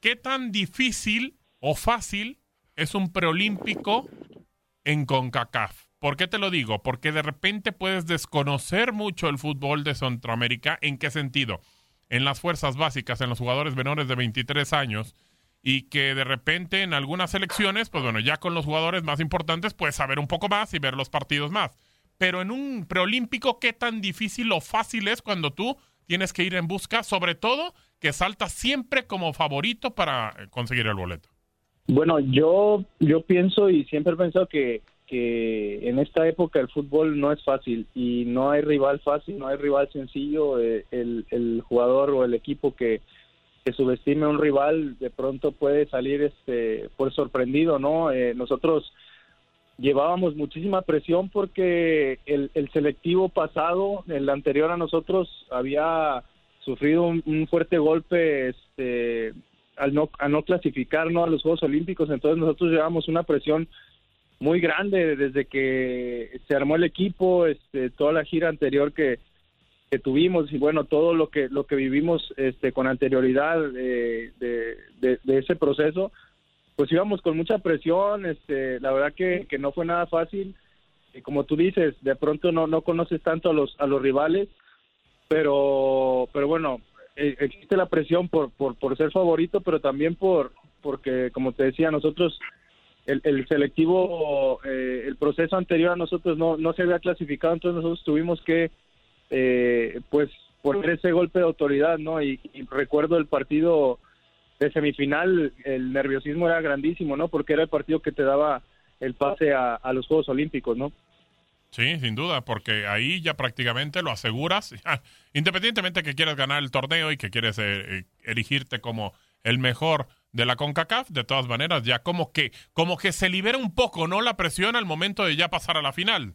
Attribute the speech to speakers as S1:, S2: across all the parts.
S1: ¿Qué tan difícil o fácil es un preolímpico en CONCACAF? ¿Por qué te lo digo? Porque de repente puedes desconocer mucho el fútbol de Centroamérica. ¿En qué sentido? En las fuerzas básicas, en los jugadores menores de 23 años, y que de repente en algunas selecciones, pues bueno, ya con los jugadores más importantes puedes saber un poco más y ver los partidos más. Pero en un preolímpico, ¿qué tan difícil o fácil es cuando tú tienes que ir en busca, sobre todo que salta siempre como favorito para eh, conseguir el boleto?
S2: Bueno, yo, yo pienso y siempre he pensado que, que en esta época el fútbol no es fácil y no hay rival fácil, no hay rival sencillo. Eh, el, el jugador o el equipo que, que subestime a un rival de pronto puede salir este por sorprendido, ¿no? Eh, nosotros llevábamos muchísima presión porque el, el selectivo pasado, el anterior a nosotros, había sufrido un, fuerte golpe este, al no, a no clasificar a los Juegos Olímpicos, entonces nosotros llevamos una presión muy grande desde que se armó el equipo, este, toda la gira anterior que, tuvimos. Y bueno todo lo que lo que vivimos este con anterioridad de, de, de, ese proceso pues íbamos con mucha presión este la verdad que, que no fue nada fácil y como tú dices de pronto no no conoces tanto a los a los rivales pero pero bueno e, existe la presión por, por, por ser favorito pero también por porque como te decía nosotros el, el selectivo eh, el proceso anterior a nosotros no no se había clasificado entonces nosotros tuvimos que eh, pues poner ese golpe de autoridad, ¿no? Y, recuerdo el partido de semifinal, el nerviosismo era grandísimo, ¿no? Porque era el partido que te daba el pase a, los Juegos Olímpicos, ¿no?
S1: Sí, sin duda, porque ahí ya prácticamente lo aseguras, independientemente que quieras ganar el torneo y que quieres eh, eh, erigirte como el mejor de la CONCACAF, de todas maneras, ya como que, como que se libera un poco, ¿no? La presión al momento de ya pasar a la final.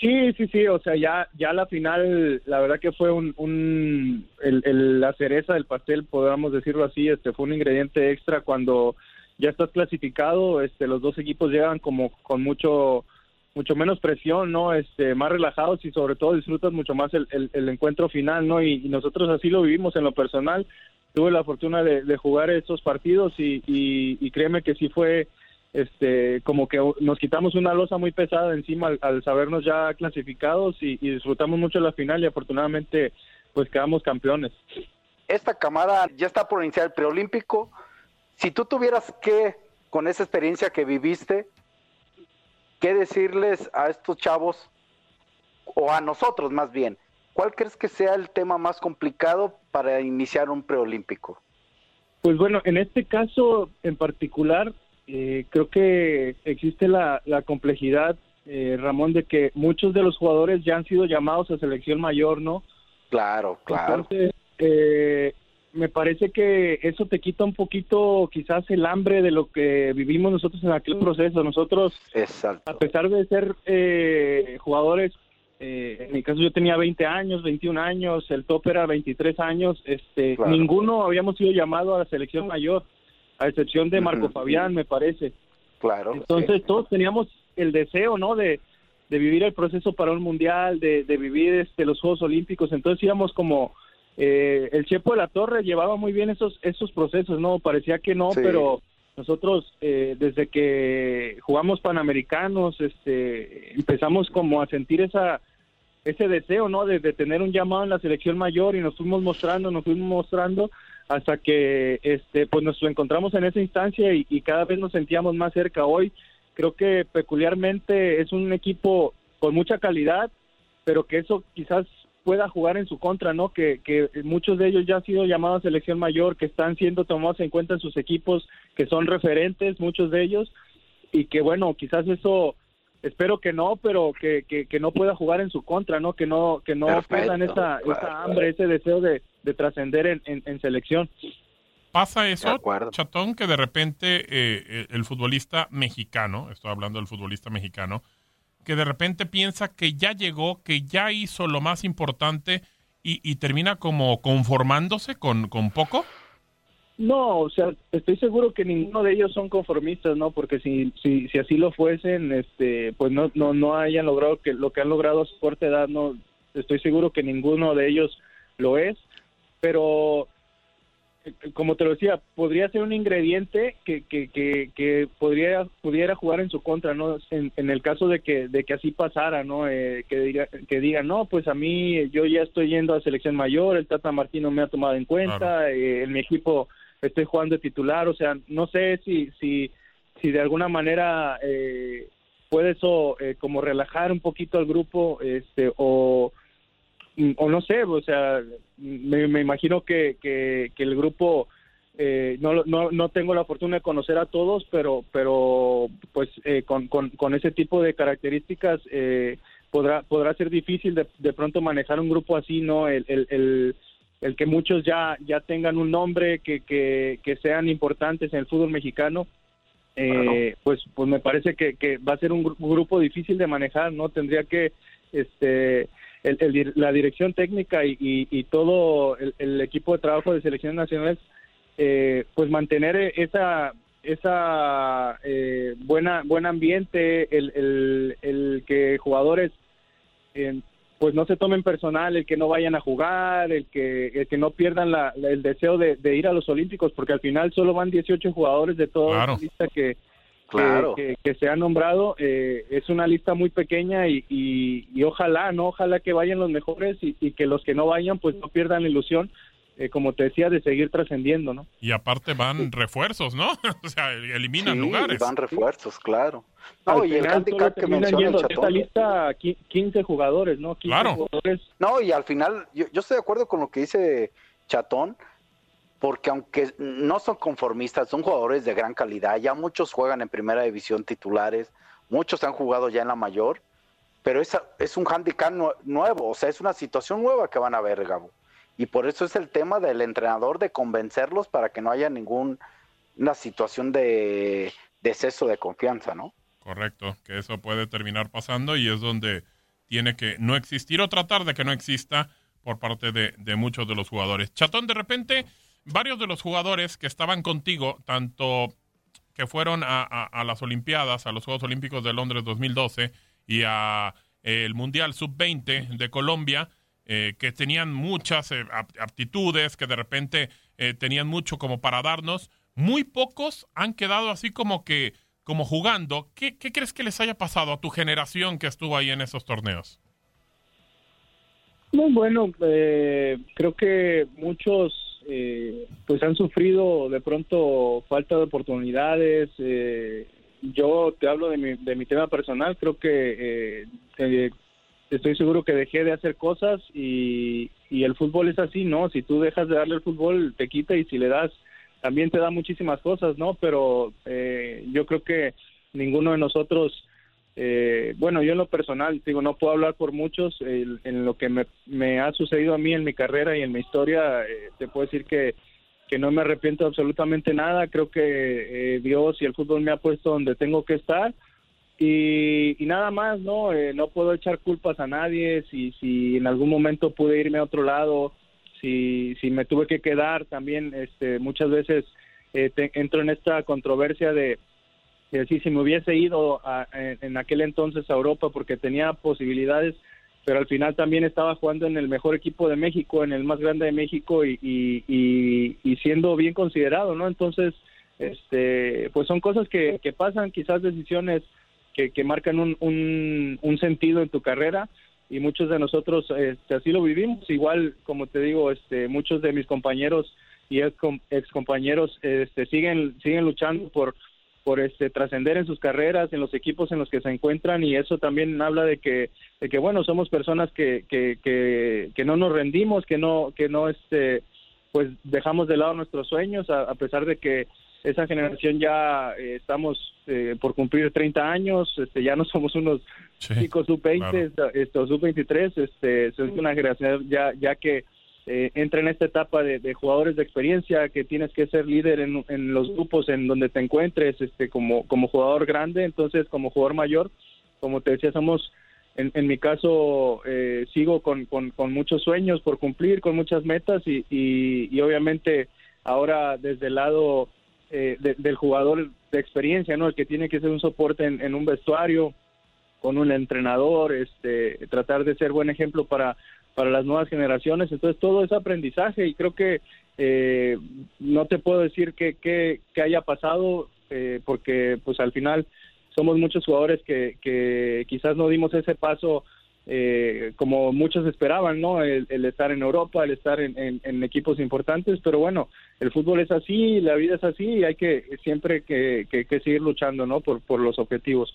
S2: Sí, sí, sí, o sea, ya, ya la final, la verdad que fue un, un el, la cereza del pastel, podríamos decirlo así, este fue un ingrediente extra cuando ya estás clasificado, este, los dos equipos llegan como con mucho, mucho menos presión, ¿no? Este, más relajados y sobre todo disfrutas mucho más el, el, encuentro final, ¿no? Y, nosotros así lo vivimos en lo personal. Tuve la fortuna de, jugar esos partidos y, y, y créeme que sí fue este, como que nos quitamos una losa muy pesada encima al, sabernos ya clasificados y, disfrutamos mucho la final y afortunadamente pues quedamos campeones.
S3: Esta camada ya está por iniciar el preolímpico. Si tú tuvieras que, con esa experiencia que viviste, qué decirles a estos chavos, o a nosotros más bien, ¿cuál crees que sea el tema más complicado para iniciar un preolímpico?
S2: Pues bueno, en este caso en particular, eh, creo que existe la, complejidad, eh, Ramón, de que muchos de los jugadores ya han sido llamados a selección mayor, ¿no?
S3: Claro, claro.
S2: Entonces, eh, me parece que eso te quita un poquito quizás el hambre de lo que vivimos nosotros en aquel proceso. Nosotros, a pesar de ser eh, jugadores, en mi caso yo tenía 20 años, 21 años, el top era 23 años, este, ninguno habíamos sido llamado a la selección mayor a excepción de Marco Fabián, me parece.
S3: Claro.
S2: Entonces todos teníamos el deseo, ¿no? De, de vivir el proceso para un mundial, de, de vivir este, los Juegos Olímpicos. Entonces íbamos como eh, el Chepo de la Torre llevaba muy bien esos esos procesos, ¿no? Parecía que no, pero nosotros eh, desde que jugamos Panamericanos, este, empezamos como a sentir esa ese deseo, ¿no? De, de tener un llamado en la selección mayor y nos fuimos mostrando, nos fuimos mostrando hasta que este pues nos encontramos en esa instancia y, cada vez nos sentíamos más cerca. Hoy creo que peculiarmente es un equipo con mucha calidad pero que eso quizás pueda jugar en su contra no que, que muchos de ellos ya han sido llamados a selección mayor que están siendo tomados en cuenta en sus equipos que son referentes muchos de ellos y que bueno quizás eso espero que no, pero que, que, no pueda jugar en su contra, ¿no? Que no que no pierdan esa, esa hambre, ese deseo de, de trascender en, en, selección.
S1: Pasa eso, Chatón, que de repente eh, el futbolista mexicano, estoy hablando del futbolista mexicano, que de repente piensa que ya llegó, que ya hizo lo más importante y, termina como conformándose con, con poco.
S2: No, o sea, estoy seguro que ninguno de ellos son conformistas, ¿no? Porque si, si, si así lo fuesen, este, pues no, no, no hayan logrado que lo que han logrado a su corta edad, no, estoy seguro que ninguno de ellos lo es, pero eh, como te lo decía, podría ser un ingrediente que, que, que, podría, pudiera jugar en su contra, ¿no? En, el caso de que, de que así pasara, ¿no? Eh, que, diga, que diga, no, pues a mí yo ya estoy yendo a selección mayor, el Tata Martino me ha tomado en cuenta, eh, en mi equipo estoy jugando de titular, o sea, no sé si, si, si de alguna manera eh, puede eso eh, como relajar un poquito al grupo, este, o, o no sé, o sea, me, imagino que, que, el grupo eh, no, no, no tengo la fortuna de conocer a todos, pero, pero pues eh, con, con, con, ese tipo de características eh, podrá, podrá ser difícil de, de pronto manejar un grupo así, ¿no? El, el, el que muchos ya, ya tengan un nombre, que, que, que sean importantes en el fútbol mexicano, eh, pues, pues me parece que, que va a ser un, grupo difícil de manejar, ¿no? Tendría que, este, el, la dirección técnica y, y, todo el, equipo de trabajo de selecciones nacionales, eh, pues mantener esa esa eh, buena buen ambiente, el, el, el que jugadores eh, pues no se tomen personal el que no vayan a jugar, el que, el que no pierdan la, el deseo de, ir a los Olímpicos, porque al final solo van 18 jugadores de toda la lista que, que, se ha nombrado. Eh, es una lista muy pequeña y, y, ojalá, ¿no? Ojalá que vayan los mejores y, y, que los que no vayan pues no pierdan la ilusión eh, como te decía, de seguir trascendiendo, ¿no?
S1: Y aparte van refuerzos, ¿no? o sea, eliminan sí, lugares.
S3: van refuerzos, claro. No, y el handicap que
S2: menciona el esta lista 15 jugadores, ¿no?
S1: claro.
S3: No, y al final, yo, yo estoy de acuerdo con lo que dice Chatón, porque aunque no son conformistas, son jugadores de gran calidad, ya muchos juegan en primera división titulares, muchos han jugado ya en la mayor, pero es, es un handicap nuevo, o sea, es una situación nueva que van a ver, Gabo. Y por eso es el tema del entrenador de convencerlos para que no haya ninguna situación de, exceso de confianza, ¿no?
S1: Correcto, que eso puede terminar pasando y es donde tiene que no existir o tratar de que no exista por parte de, muchos de los jugadores. Chatón, de repente, varios de los jugadores que estaban contigo, tanto que fueron a, a las Olimpiadas, a los Juegos Olímpicos de Londres 2012 y a eh, el Mundial Sub-20 de Colombia, eh, que tenían muchas eh, aptitudes, que de repente eh, tenían mucho como para darnos. Muy pocos han quedado así como que, como jugando. ¿Qué, crees que les haya pasado a tu generación que estuvo ahí en esos torneos?
S2: Bueno, creo que muchos pues han sufrido de pronto falta de oportunidades. yo te hablo de mi, de mi tema personal, creo que estoy seguro que dejé de hacer cosas y, y el fútbol es así, ¿no? Si tú dejas de darle el fútbol, te quita y si le das, también te da muchísimas cosas, ¿no? Pero eh, yo creo que ninguno de nosotros, eh, bueno, yo en lo personal, digo, no puedo hablar por muchos, en lo que me, me, ha sucedido a mí en mi carrera y en mi historia, eh, te puedo decir que, que no me arrepiento absolutamente nada, creo que Dios y el fútbol me ha puesto donde tengo que estar. Y, nada más, ¿no? Eh, no puedo echar culpas a nadie, si, si en algún momento pude irme a otro lado, si, si me tuve que quedar también, este, muchas veces eh, entro en esta controversia de, decir si me hubiese ido en, aquel entonces a Europa porque tenía posibilidades, pero al final también estaba jugando en el mejor equipo de México, en el más grande de México y, y, y siendo bien considerado, ¿no? Entonces, este, pues son cosas que, que pasan, quizás decisiones que, marcan un, un, sentido en tu carrera y muchos de nosotros este, así lo vivimos. Igual, como te digo, este, muchos de mis compañeros y ex, compañeros este, siguen, siguen luchando por, por este, trascender en sus carreras, en los equipos en los que se encuentran y eso también habla de que, de que bueno, somos personas que, que, que, que no nos rendimos, que no, que no este, pues dejamos de lado nuestros sueños a pesar de que esa generación ya eh, estamos eh, por cumplir 30 años, este, ya no somos unos chicos sub-20, sub-23, este, es una generación ya, ya que eh, entra en esta etapa de, jugadores de experiencia, que tienes que ser líder en, los grupos en donde te encuentres, este, como, como jugador grande, entonces como jugador mayor, como te decía, somos, en, mi caso, eh, sigo con, con, muchos sueños por cumplir, con muchas metas y, y, obviamente ahora desde el lado eh, del jugador de experiencia, ¿no? El que tiene que ser un soporte en, en un vestuario, con un entrenador, este, tratar de ser buen ejemplo para para las nuevas generaciones. Entonces todo es aprendizaje y creo que eh, no te puedo decir que, haya pasado eh, porque pues al final somos muchos jugadores que, que quizás no dimos ese paso eh, como muchos esperaban, ¿no? El, estar en Europa, el estar en, en, equipos importantes, pero bueno, el fútbol es así, la vida es así y hay que siempre que, que seguir luchando, ¿no? Por, por los objetivos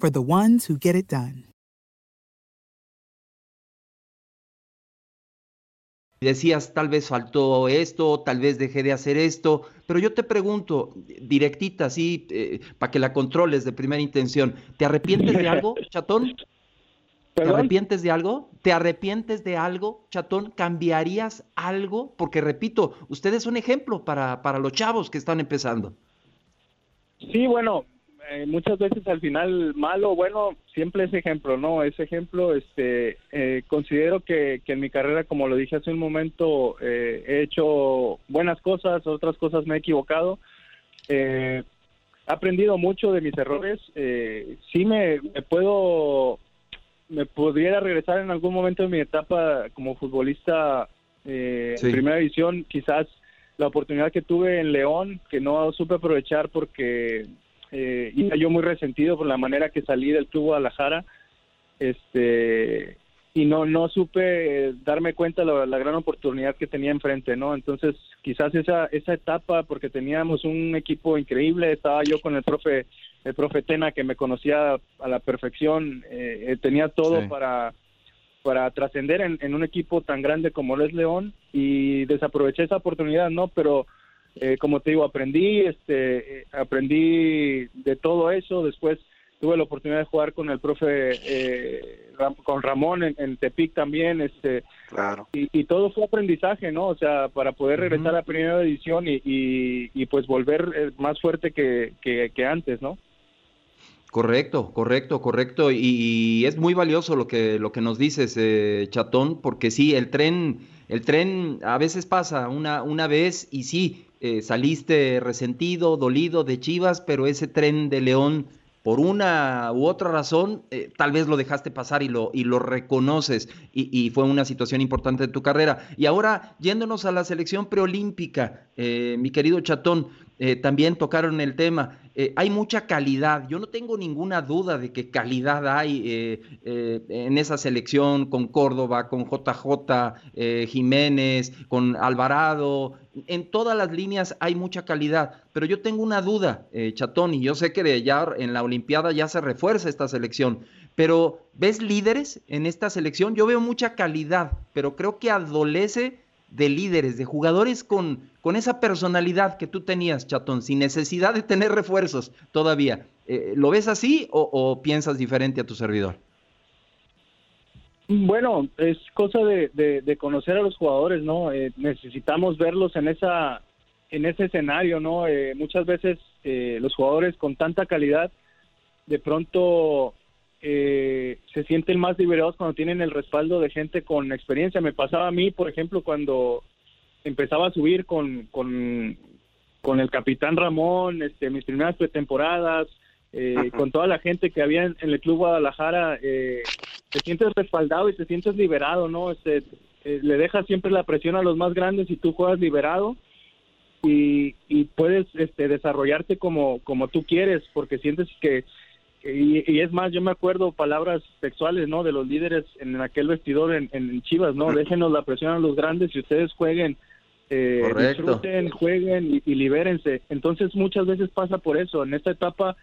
S4: for the ones who get it done.
S5: Decías, tal vez faltó esto, tal vez dejé de hacer esto, pero yo te pregunto, directita, así, eh, para que la controles de primera intención, ¿te arrepientes de algo, chatón? ¿Te arrepientes de algo? ¿Te arrepientes de algo, chatón? ¿Cambiarías algo? Porque repito, ustedes son ejemplo para, para los chavos que están empezando.
S2: Sí, bueno, eh, muchas veces al final malo bueno siempre es ejemplo no ese ejemplo este eh, considero que, en mi carrera como lo dije hace un momento eh, he hecho buenas cosas otras cosas me he equivocado. He aprendido mucho de mis errores. Sí me, puedo me pudiera regresar en algún momento de mi etapa como futbolista en primera división quizás la oportunidad que tuve en León que no supe aprovechar porque eh, iba yo muy resentido por la manera que salí del club Guadalajara, este, y no, no supe darme cuenta de la, gran oportunidad que tenía enfrente, ¿no? Entonces, quizás esa, esa etapa, porque teníamos un equipo increíble, estaba yo con el profe, el profe Tena, que me conocía a la perfección, eh, tenía todo para para trascender en, en, un equipo tan grande como lo es León y desaproveché esa oportunidad, ¿no? Pero eh, como te digo, aprendí, este, eh, aprendí de todo eso. Después tuve la oportunidad de jugar con el profe, eh, con Ramón en, Tepic también, este,
S3: claro.
S2: Y, todo fue aprendizaje, ¿no? O sea, para poder regresar a la primera edición y, y, pues volver más fuerte que, que, antes, ¿no?
S5: Correcto, correcto, correcto. Y, es muy valioso lo que, lo que nos dices, Chatón, porque sí, el tren, el tren a veces pasa una, una vez y sí, eh, saliste resentido, dolido de Chivas, pero ese tren de León por una u otra razón, eh, tal vez lo dejaste pasar y lo, y lo reconoces y, fue una situación importante de tu carrera. Y ahora, yéndonos a la selección preolímpica, eh, mi querido Chatón, eh, también tocaron el tema. hay mucha calidad. Yo no tengo ninguna duda de que calidad hay en esa selección con Córdoba, con JJ Jiménez, con Alvarado, en todas las líneas hay mucha calidad, pero yo tengo una duda, eh, Chatón, y yo sé que ya en la Olimpiada ya se refuerza esta selección, pero ¿ves líderes en esta selección? Yo veo mucha calidad, pero creo que adolece de líderes, de jugadores con, con esa personalidad que tú tenías, Chatón, sin necesidad de tener refuerzos todavía. Eh, ¿Lo ves así o piensas diferente a tu servidor?
S2: Bueno, es cosa de, conocer a los jugadores, ¿no? Eh, necesitamos verlos en esa en ese escenario, ¿no? Eh, muchas veces los jugadores con tanta calidad de pronto se sienten más liberados cuando tienen el respaldo de gente con experiencia. Me pasaba a mí, por ejemplo, cuando empezaba a subir con, con, con el capitán Ramón, este, mis primeras pretemporadas, con toda la gente que había en, en el Club Guadalajara, eh, te sientes respaldado y te sientes liberado, ¿no? Este, eh, le dejas siempre la presión a los más grandes y tú juegas liberado y, y puedes este, desarrollarte como, como tú quieres porque sientes que, y, es más, yo me acuerdo palabras sexuales, ¿no? De los líderes en aquel vestidor en, en Chivas, ¿no? Déjenos la presión a los grandes y ustedes jueguen, eh, disfruten, jueguen y, y libérense. Entonces muchas veces pasa por eso. En esta etapa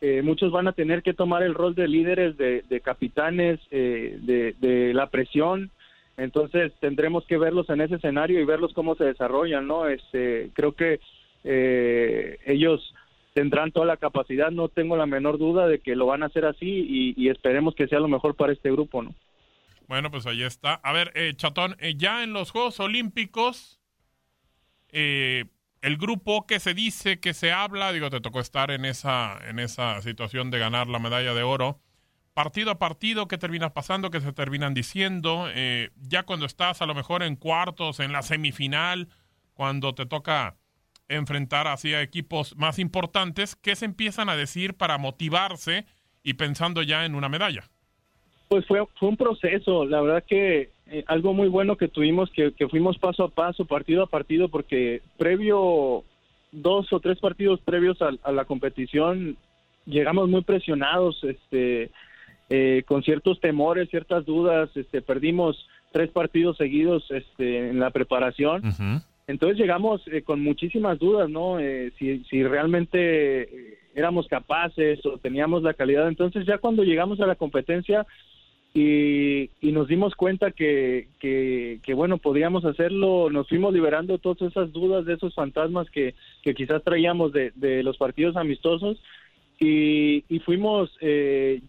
S2: eh, muchos van a tener que tomar el rol de líderes, de, capitanes, eh, de, la presión. Entonces tendremos que verlos en ese escenario y verlos cómo se desarrollan, ¿no? Este, creo que eh, ellos tendrán toda la capacidad, no tengo la menor duda de que lo van a hacer así y, esperemos que sea lo mejor para este grupo, ¿no?
S1: Bueno, pues ahí está. A ver, Chatón, ya en los Juegos Olímpicos, eh, el grupo que se dice, que se habla, digo, te tocó estar en esa, en esa situación de ganar la medalla de oro. Partido a partido, ¿qué terminas pasando? ¿Qué se terminan diciendo? Eh, ya cuando estás a lo mejor en cuartos, en la semifinal, cuando te toca enfrentar hacia equipos más importantes, ¿qué se empiezan a decir para motivarse y pensando ya en una medalla?
S2: Pues fue, fue un proceso, la verdad que eh, algo muy bueno que tuvimos, que, fuimos paso a paso, partido a partido, porque previo, dos o tres partidos previos a, la competición, llegamos muy presionados, este, eh, con ciertos temores, ciertas dudas, este, perdimos tres partidos seguidos este, en la preparación. Entonces llegamos eh, con muchísimas dudas, ¿no? si, si realmente éramos capaces o teníamos la calidad. Entonces ya cuando llegamos a la competencia y, nos dimos cuenta que, que, bueno, podíamos hacerlo, nos fuimos liberando todas esas dudas de esos fantasmas que, quizás traíamos de, de los partidos amistosos y, y fuimos eh,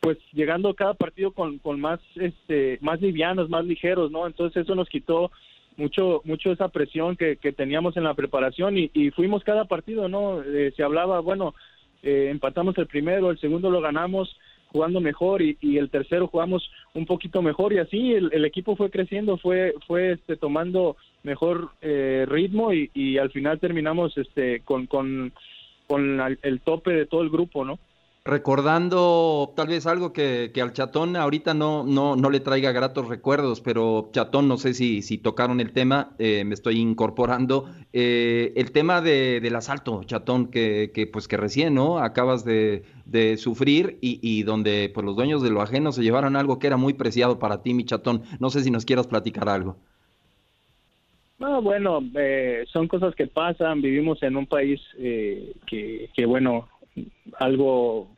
S2: pues llegando cada partido con, con más este más livianos, más ligeros, ¿no? Entonces eso nos quitó mucho mucho esa presión que, que teníamos en la preparación y, y fuimos cada partido, ¿no? Eh, se hablaba, bueno, eh, empatamos el primero, el segundo lo ganamos, jugando mejor y, el tercero jugamos un poquito mejor y así el, equipo fue creciendo, fue fue este, tomando mejor eh, ritmo y, al final terminamos este con, con, con el tope de todo el grupo, ¿no?
S5: Recordando tal vez algo que, al chatón ahorita no, no, no le traiga gratos recuerdos, pero chatón, no sé si, si tocaron el tema, eh, me estoy incorporando, eh, el tema de, del asalto, chatón, que, que, pues que recién, ¿no? Acabas de, de sufrir y, y, donde pues los dueños de lo ajeno se llevaron algo que era muy preciado para ti, mi chatón. No sé si nos quieras platicar algo.
S2: No, bueno, eh, son cosas que pasan, vivimos en un país que, que, bueno, algo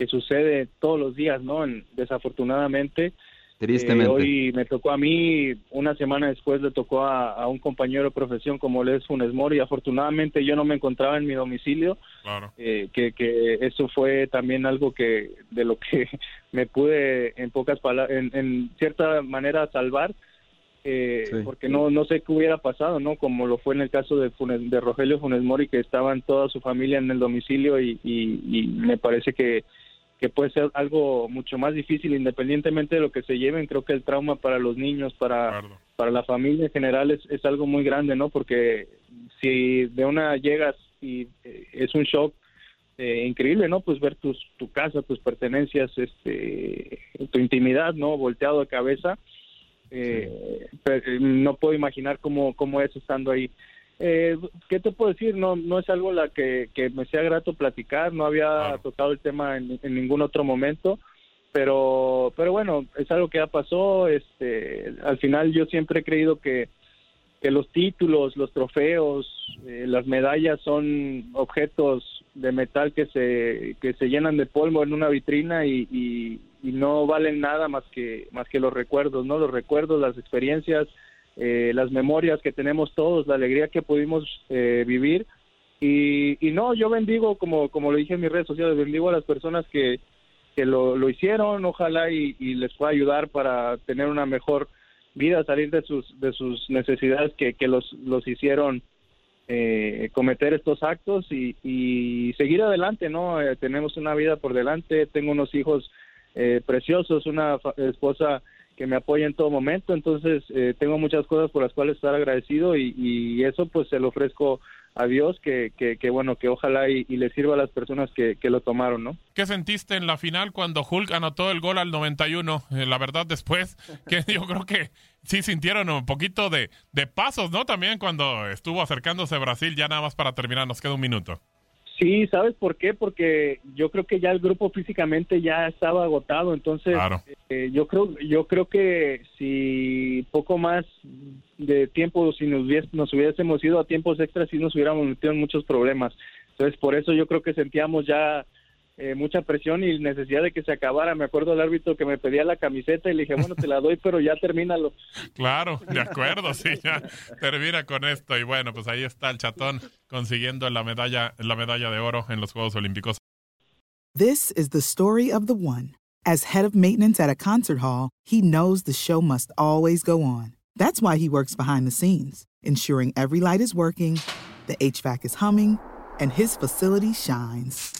S2: que sucede todos los días, ¿no? desafortunadamente.
S5: Tristemente.
S2: Eh, hoy me tocó a mí, una semana después le tocó a, un compañero de profesión como le es Funes Mori. Afortunadamente yo no me encontraba en mi domicilio.
S1: Claro.
S2: Eh, que, que eso fue también algo que de lo que me pude en pocas palabras, en, cierta manera salvar. Eh, porque no no sé qué hubiera pasado, ¿no? Como lo fue en el caso de, de Rogelio Funes Mori, que estaban toda su familia en el domicilio y, y me parece que que puede ser algo mucho más difícil independientemente de lo que se lleven. Creo que el trauma para los niños, para, para la familia en general es, es algo muy grande, ¿no? Porque si de una llegas y eh, es un shock eh, increíble, ¿no? Pues ver tus, tu casa, tus pertenencias, este, tu intimidad, ¿no? Volteado de cabeza. Eh, pero no puedo imaginar cómo, cómo es estando ahí. Eh, ¿Qué te puedo decir? No, no es algo la que, que me sea grato platicar, no había tocado el tema en, en, ningún otro momento, pero, pero bueno, es algo que ya pasó. Este, al final yo siempre he creído que, que los títulos, los trofeos, eh, las medallas son objetos de metal que se, que se llenan de polvo en una vitrina y, y, no valen nada más que, más que los recuerdos, ¿no? Los recuerdos, las experiencias, eh, las memorias que tenemos todos, la alegría que pudimos eh, vivir. Y, y, no, yo bendigo, como, como lo dije en mis redes sociales, bendigo a las personas que, que lo, lo hicieron, ojalá y, les pueda ayudar para tener una mejor vida, salir de sus, de sus necesidades que, que los, los hicieron eh, cometer estos actos y, y, seguir adelante, ¿no? Eh, tenemos una vida por delante, tengo unos hijos eh, preciosos, una esposa que me apoya en todo momento, entonces eh, tengo muchas cosas por las cuales estar agradecido y, y eso pues se lo ofrezco a Dios que, que, que bueno, que ojalá y, y, le sirva a las personas que, que, lo tomaron, ¿no?
S1: ¿Qué sentiste en la final cuando Hulk anotó el gol al 91? Eh, la verdad, después, que yo creo que sí sintieron un poquito de, de pasos, ¿no? También cuando estuvo acercándose Brasil, ya nada más para terminar, nos queda un minuto.
S2: Sí, ¿sabes por qué? Porque yo creo que ya el grupo físicamente ya estaba agotado, entonces
S1: claro.
S2: eh, yo creo yo creo que si poco más de tiempo si nos, hubies, nos hubiésemos ido a tiempos extras sí nos hubiéramos metido en muchos problemas. Entonces, por eso yo creo que sentíamos ya eh, mucha presión y necesidad de que se acabara. Me acuerdo del árbitro que me pedía la camiseta y le dije, bueno, te la doy, pero ya termínalo.
S1: Claro, de acuerdo, sí, ya termina con esto. Y bueno, pues ahí está el chatón consiguiendo la medalla, la medalla de oro en los Juegos Olímpicos.
S4: This is the story of the one. As head of maintenance at a concert hall, he knows the show must always go on. That's why he works behind the scenes, ensuring every light is working, the HVAC is humming, and his facility shines.